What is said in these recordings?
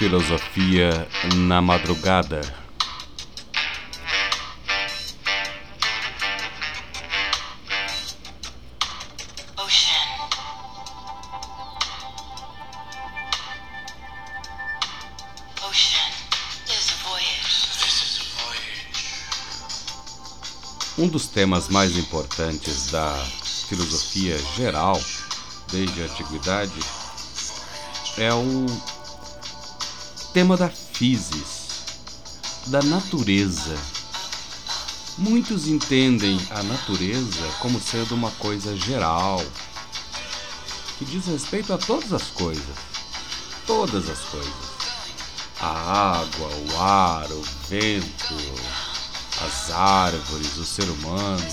Filosofia na madrugada. Um dos temas mais importantes da filosofia geral, desde a antiguidade, é o tema da physis, da natureza. Muitos entendem a natureza como sendo uma coisa geral, que diz respeito a todas as coisas. Todas as coisas. A água, o ar, o vento, as árvores, o ser humano,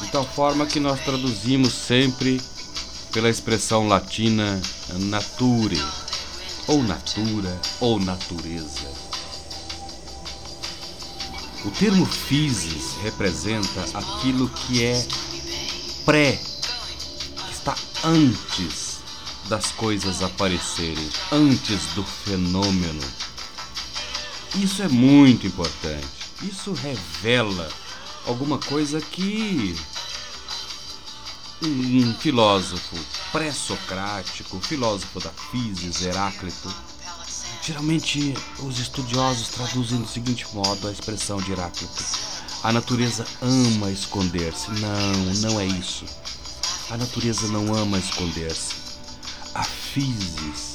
de tal forma que nós traduzimos sempre pela expressão latina nature, ou natura, ou natureza. O termo physis representa aquilo que é pré, que está antes das coisas aparecerem, antes do fenômeno. Isso é muito importante. Isso revela alguma coisa que um filósofo pré-socrático, filósofo da physis, Heráclito, geralmente os estudiosos traduzem do seguinte modo a expressão de Heráclito: a natureza ama esconder-se. Não, não é isso. A natureza não ama esconder-se. A physis,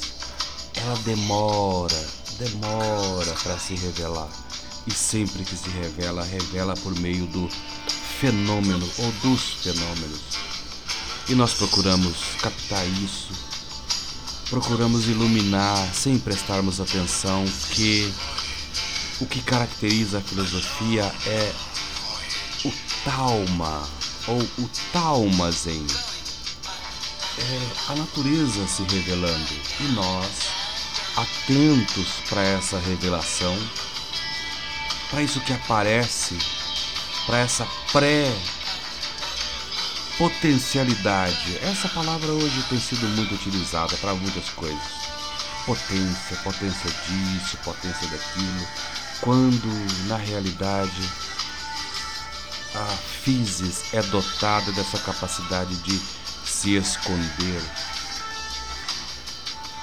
ela demora, demora para se revelar. E sempre que se revela, revela por meio do fenômeno ou dos fenômenos. E nós procuramos captar isso, procuramos iluminar sem prestarmos atenção que o que caracteriza a filosofia é o talma ou o talmazen. É a natureza se revelando e nós, atentos para essa revelação, para isso que aparece, para essa pré potencialidade. Essa palavra hoje tem sido muito utilizada para muitas coisas. Potência, potência disso, potência daquilo, quando na realidade a physis é dotada dessa capacidade de se esconder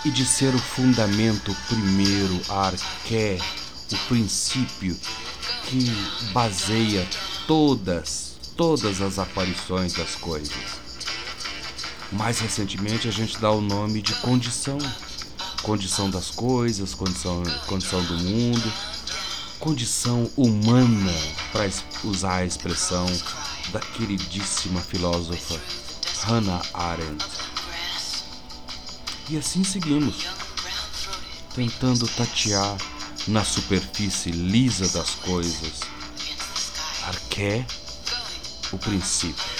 e de ser o fundamento primeiro, a arqué, o princípio que baseia todas todas as aparições das coisas. Mais recentemente a gente dá o nome de condição. Condição das coisas, condição, condição do mundo, condição humana, para usar a expressão da queridíssima filósofa Hannah Arendt. E assim seguimos, tentando tatear na superfície lisa das coisas. Arqué o princípio.